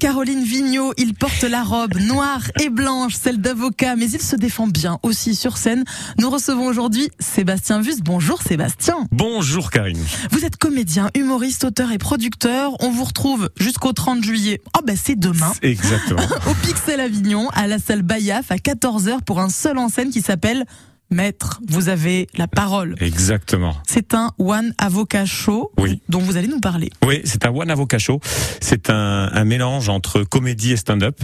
Anne-Caroline Vigneault, il porte la robe noire et blanche, celle d'avocat, mais il se défend bien aussi sur scène. Nous recevons aujourd'hui Sébastien Vus. Bonjour Sébastien. Bonjour Karine. Vous êtes comédien, humoriste, auteur et producteur. On vous retrouve jusqu'au 30 juillet. Oh ben c'est demain. Exactement. Au Pixel Avignon, à la salle Bayaf, à 14h pour un seul en scène qui s'appelle Maître, vous avez la parole. Exactement. C'est un One Avocat Show oui. dont vous allez nous parler. Oui, c'est un One Avocat Show. C'est un, un, mélange entre comédie et stand-up.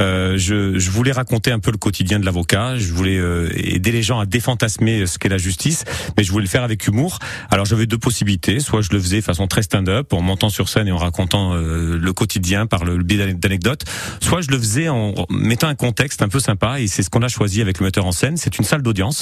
Euh, je, je, voulais raconter un peu le quotidien de l'avocat. Je voulais euh, aider les gens à défantasmer ce qu'est la justice, mais je voulais le faire avec humour. Alors j'avais deux possibilités. Soit je le faisais de façon très stand-up, en montant sur scène et en racontant euh, le quotidien par le, le biais d'anecdotes. Soit je le faisais en mettant un contexte un peu sympa, et c'est ce qu'on a choisi avec le metteur en scène. C'est une salle d'audience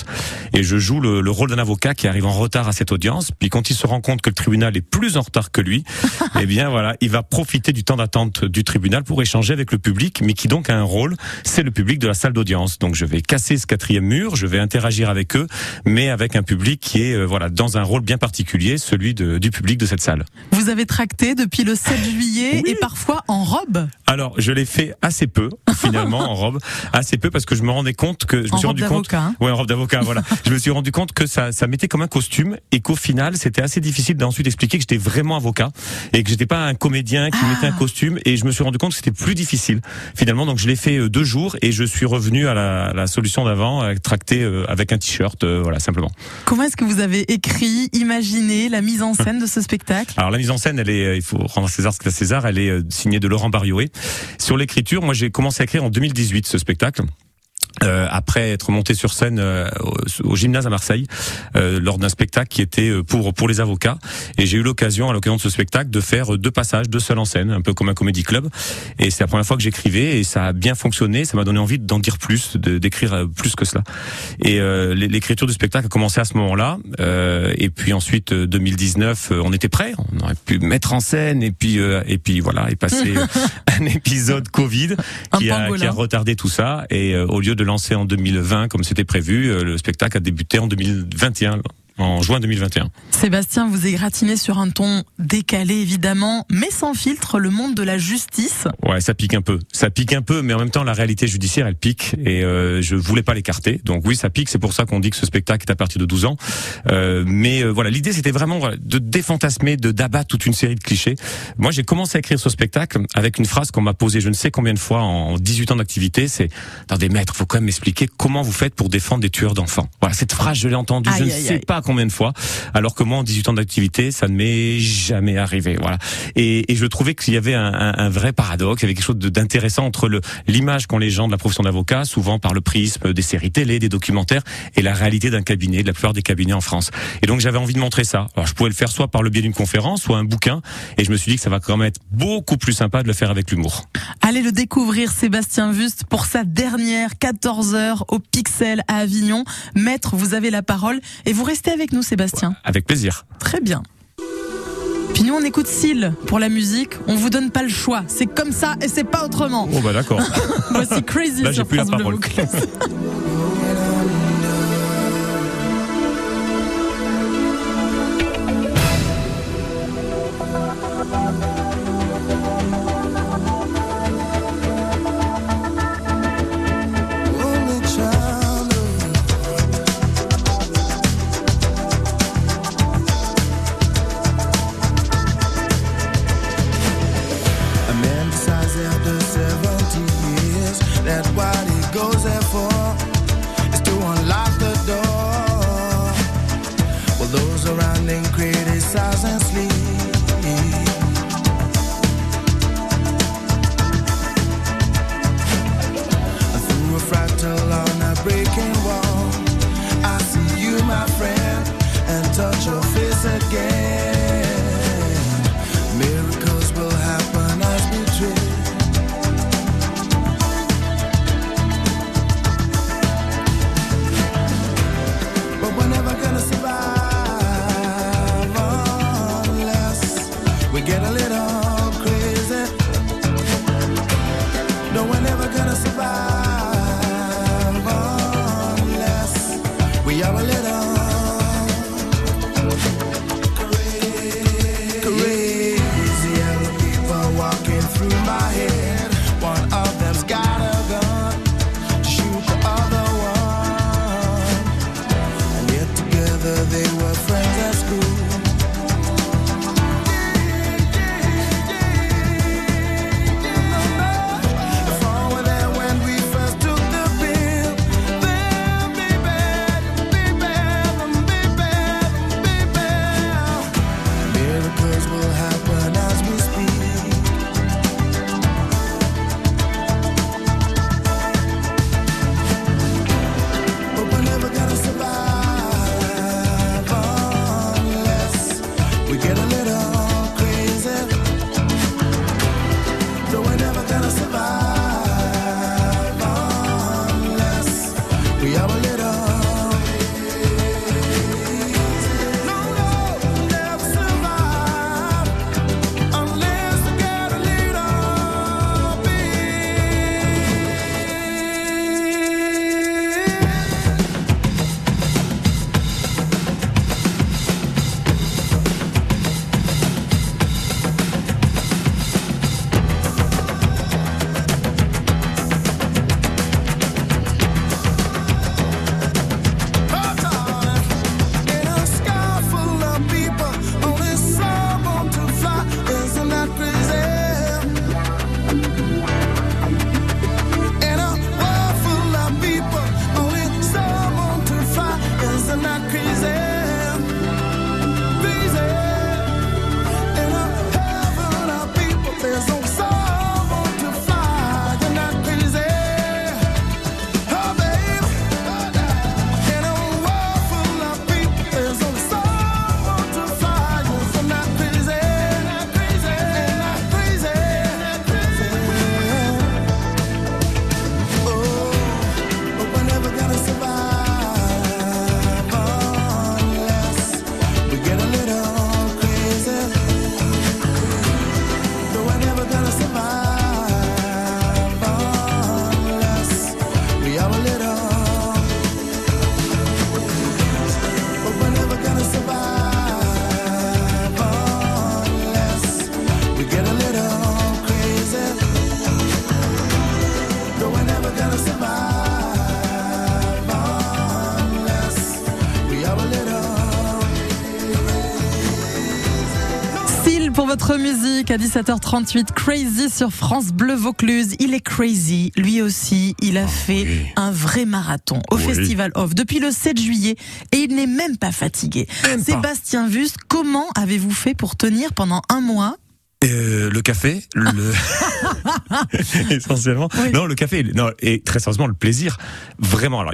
et je joue le, le rôle d'un avocat qui arrive en retard à cette audience. Puis quand il se rend compte que le tribunal est plus en retard que lui, eh bien voilà, il va profiter du temps d'attente du tribunal pour échanger avec le public, mais qui donc a un rôle, c'est le public de la salle d'audience. Donc je vais casser ce quatrième mur, je vais interagir avec eux, mais avec un public qui est euh, voilà dans un rôle bien particulier, celui de, du public de cette salle. Vous avez tracté depuis le 7 juillet Oui. et parfois en robe. Alors je l'ai fait assez peu finalement en robe, assez peu parce que je me rendais compte que je me En suis rendu compte hein. Ouais, en robe d'avocat, voilà. je me suis rendu compte que ça, ça mettait comme un costume et qu'au final, c'était assez difficile d'ensuite expliquer que j'étais vraiment avocat et que j'étais pas un comédien qui Ah. mettait un costume et je me suis rendu compte que c'était plus difficile finalement. Donc je l'ai fait euh, deux jours et je suis revenu à la, la solution d'avant, tracté euh, avec un t-shirt, euh, voilà, simplement. Comment est-ce que vous avez écrit, imaginé la mise en scène de ce spectacle? Alors la mise en scène, elle est, il faut rendre à César ce que César, elle est signée de Laurent Barioé. Sur l'écriture, moi j'ai commencé à écrire en 2018 ce spectacle. Euh, après être monté sur scène euh, au, au gymnase à Marseille euh, lors d'un spectacle qui était euh, pour pour les avocats. Et j'ai eu l'occasion à l'occasion de ce spectacle de faire deux passages deux seuls en scène un peu comme un comédie club. Et c'est la première fois que j'écrivais et ça a bien fonctionné. Ça m'a donné envie d'en dire plus d'écrire euh, plus que cela. Et euh, l'é- l'écriture du spectacle a commencé à ce moment-là. Euh, et puis ensuite euh, 2019 euh, on était prêt on aurait pu mettre en scène et puis euh, et puis voilà et passer euh, un épisode Covid qui a, qui a retardé tout ça. Et euh, au lieu de lancer en 2020 comme c'était prévu, euh, le spectacle a débuté en 2021 en juin 2021. Sébastien, vous égratignez sur un ton décalé évidemment, mais sans filtre, le monde de la justice. Ouais, ça pique un peu. Ça pique un peu, mais en même temps, la réalité judiciaire, elle pique, et euh, je voulais pas l'écarter. Donc oui, ça pique. C'est pour ça qu'on dit que ce spectacle est à partir de 12 ans. Euh, mais euh, voilà, l'idée, c'était vraiment voilà, de défantasmer, de d'abattre toute une série de clichés. Moi, j'ai commencé à écrire ce spectacle avec une phrase qu'on m'a posée, je ne sais combien de fois en 18 ans d'activité. C'est attendez, maître, faut quand même m'expliquer comment vous faites pour défendre des tueurs d'enfants. Voilà, cette phrase, je l'ai entendue, je Aïe, ne sais aïe. pas combien de fois. Alors que moi, en 18 ans d'activité, ça ne m'est jamais arrivé. Voilà. Et, je trouvais qu'il y avait un, vrai paradoxe, il y avait quelque chose d'intéressant entre l'image qu'ont les gens de la profession d'avocat, souvent par le prisme des séries télé, des documentaires, et la réalité d'un cabinet, de la plupart des cabinets en France. Et donc j'avais envie de montrer ça. Alors je pouvais le faire soit par le biais d'une conférence, soit un bouquin, et je me suis dit que ça va quand même être beaucoup plus sympa de le faire avec l'humour. Allez le découvrir, Sébastien Vust, pour sa dernière 14 heures au Pixel à Avignon. Maître, vous avez la parole et vous restez avec nous, Sébastien. Avec plaisir. Très bien. Puis nous, on écoute Seal pour la musique. On vous donne pas le choix. C'est comme ça et c'est pas autrement. Oh bah d'accord. Voici Crazy Là, j'ai plus la parole. those around him criticize and sleep. Votre musique à 17h38, Crazy sur France Bleu Vaucluse. Il est crazy, lui aussi. Il a fait oui. un vrai marathon au Oui. Festival Off depuis le 7 juillet et il n'est même pas fatigué. Même. Sébastien Vust, comment avez-vous fait pour tenir pendant un mois Euh, le café, le essentiellement. Oui. Non, le café. Non, et très sérieusement, le plaisir. Vraiment. Alors,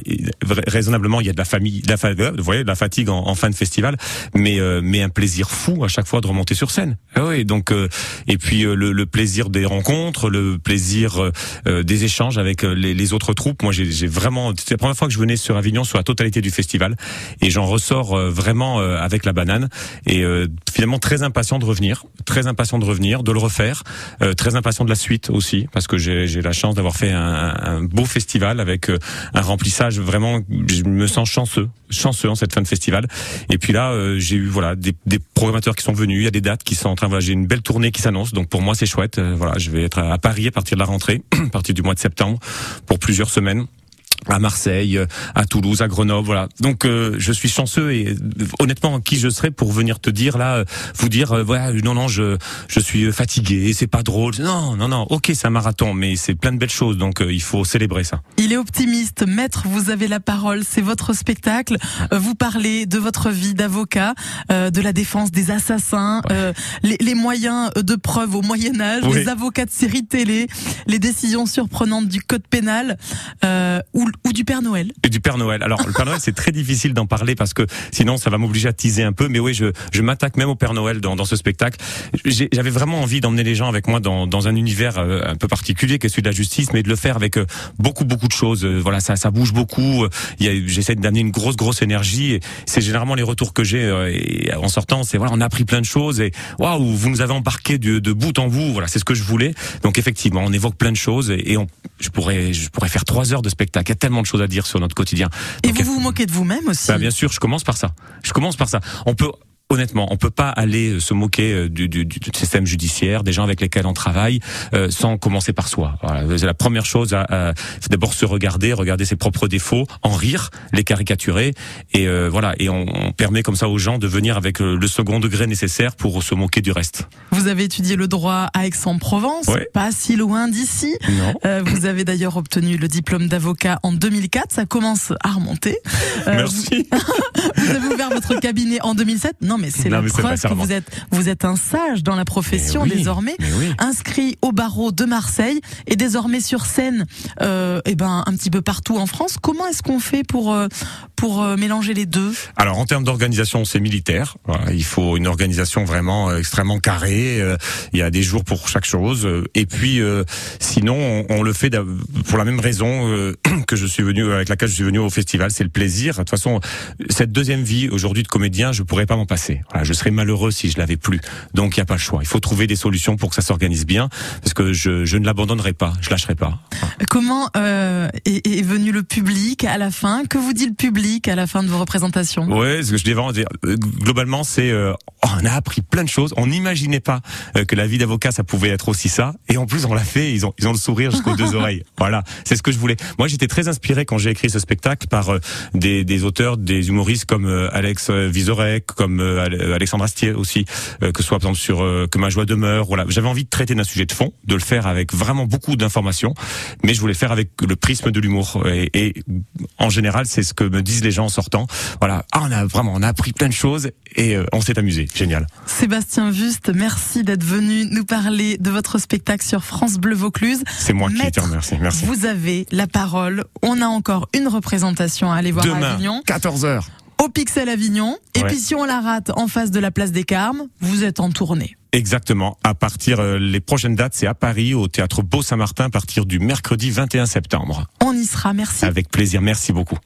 raisonnablement, il y a de la famille, de la, fa- euh, vous voyez, de la fatigue en, en fin de festival, mais euh, mais un plaisir fou à chaque fois de remonter sur scène. Ah oui. Donc euh, et puis euh, le, le plaisir des rencontres, le plaisir euh, des échanges avec les, les autres troupes. Moi, j'ai vraiment. C'est la première fois que je venais sur Avignon sur la totalité du festival, et j'en ressors vraiment euh, avec la banane et euh, finalement très impatient de revenir, très impatient de revenir, de le refaire, euh, très impatient de la suite aussi parce que j'ai la chance d'avoir fait un, un beau festival avec euh, un remplissage vraiment. Je me sens chanceux, chanceux en cette fin de festival. Et puis là, euh, j'ai eu voilà des, des programmateurs qui sont venus, il y a des dates qui sont en train. Voilà, j'ai une belle tournée qui s'annonce, donc pour moi c'est chouette. Euh, voilà, je vais être à Paris à partir de la rentrée, à partir du mois de septembre, pour plusieurs semaines à Marseille, à Toulouse, à Grenoble, voilà. Donc euh, je suis chanceux et euh, honnêtement qui je serais pour venir te dire là, euh, vous dire euh, voilà non non je je suis fatigué, c'est pas drôle. Non non non, ok c'est un marathon mais c'est plein de belles choses donc euh, il faut célébrer ça. Il est optimiste. Maître, vous avez la parole. C'est votre spectacle. Vous parlez de votre vie d'avocat, euh, de la défense des assassins, euh, les, les moyens de preuve au Moyen Âge, Oui. les avocats de série télé, les décisions surprenantes du code pénal euh, ou, ou du Père Noël. Et du Père Noël. Alors le Père Noël c'est très difficile d'en parler parce que sinon ça va m'obliger à teaser un peu. Mais oui, je, je m'attaque même au Père Noël dans, dans ce spectacle. J'avais vraiment envie d'emmener les gens avec moi dans, dans un univers euh, un peu particulier qui est celui de la justice, mais de le faire avec euh, beaucoup beaucoup de choses. Euh, Voilà, ça ça bouge beaucoup. J'essaie d'amener une grosse grosse énergie. C'est généralement les retours que j'ai en sortant. C'est voilà, on a appris plein de choses et waouh, vous nous avez embarqué de, de bout en bout. Voilà, c'est ce que je voulais. Donc effectivement, on évoque plein de choses et, et on, je pourrais je pourrais faire trois heures de spectacle. Tellement de choses à dire sur notre quotidien. Et vous vous moquez de vous-même aussi. bah, bien sûr, je commence par ça. Je commence par ça. On peut Honnêtement, on peut pas aller euh, se moquer euh, du, du, du système judiciaire, des gens avec lesquels on travaille, euh, sans commencer par soi. Voilà, la première chose. À, à- c'est d'abord se regarder, regarder ses propres défauts, en rire, les caricaturer, et euh, voilà. Et on, on permet comme ça aux gens de venir avec le second degré nécessaire pour se moquer du reste. Vous avez étudié le droit à Aix-en-Provence, Ouais. pas si loin d'ici. Non. Euh, vous avez d'ailleurs obtenu le diplôme d'avocat en 2004. Ça commence à remonter. Merci. Vous avez ouvert votre cabinet en 2007. Non, mais c'est Non, la mais preuve que vous êtes, vous êtes un sage dans la profession oui, désormais. oui. Inscrit au barreau de Marseille et désormais sur scène, euh, eh ben un petit peu partout en France. Comment est-ce qu'on fait pour euh, pour euh, mélanger les deux? Alors en termes d'organisation, c'est militaire. Il faut une organisation vraiment extrêmement carrée. il y a des jours pour chaque chose. Et puis euh, sinon, on, on le fait pour la même raison que je suis venu avec laquelle je suis venu au festival, c'est le plaisir. De toute façon, cette deuxième vie aujourd'hui de comédien, je pourrais pas m'en passer. Voilà, je serais malheureux si je l'avais plus. Donc il y a pas le choix. Il faut trouver des solutions pour que ça s'organise bien, parce que je, je ne l'abandonnerai pas, je lâcherai pas. Comment euh, est, est venu le public à la fin? Que vous dit le public à la fin de vos représentations? Ouais, ce que je devais dire. euh, Globalement, c'est euh, on a appris plein de choses. On n'imaginait pas euh, que la vie d'avocat ça pouvait être aussi ça. Et en plus, on l'a fait. Ils ont ils ont le sourire jusqu'aux deux oreilles. Voilà, c'est ce que je voulais. Moi, j'étais très inspiré quand j'ai écrit ce spectacle par euh, des, des auteurs, des humoristes comme Alex Vizorek, comme euh, Alexandre Astier aussi, euh, que ce soit par exemple sur euh, que ma joie demeure. Voilà, j'avais envie de traiter d'un sujet de fond, de le faire avec vraiment beaucoup d'informations, mais je voulais le faire avec le prisme de l'humour. Et, et en général, c'est ce que me disent les gens en sortant. Voilà, ah, on a vraiment, on a appris plein de choses et euh, on s'est amusé. Génial. Sébastien Juste, merci d'être venu nous parler de votre spectacle sur France Bleu Vaucluse. C'est moi qui te remercie. Merci. Vous avez la parole. On a encore une représentation à aller voir à Demain, Avignon, 14 h au Pixel Avignon. Et Ouais. puis si on la rate en face de la place des Carmes, vous êtes en tournée. Exactement. À partir euh, les prochaines dates, c'est à Paris au théâtre Beau Saint-Martin à partir du mercredi 21 septembre. On y sera. Merci. Avec plaisir. Merci beaucoup.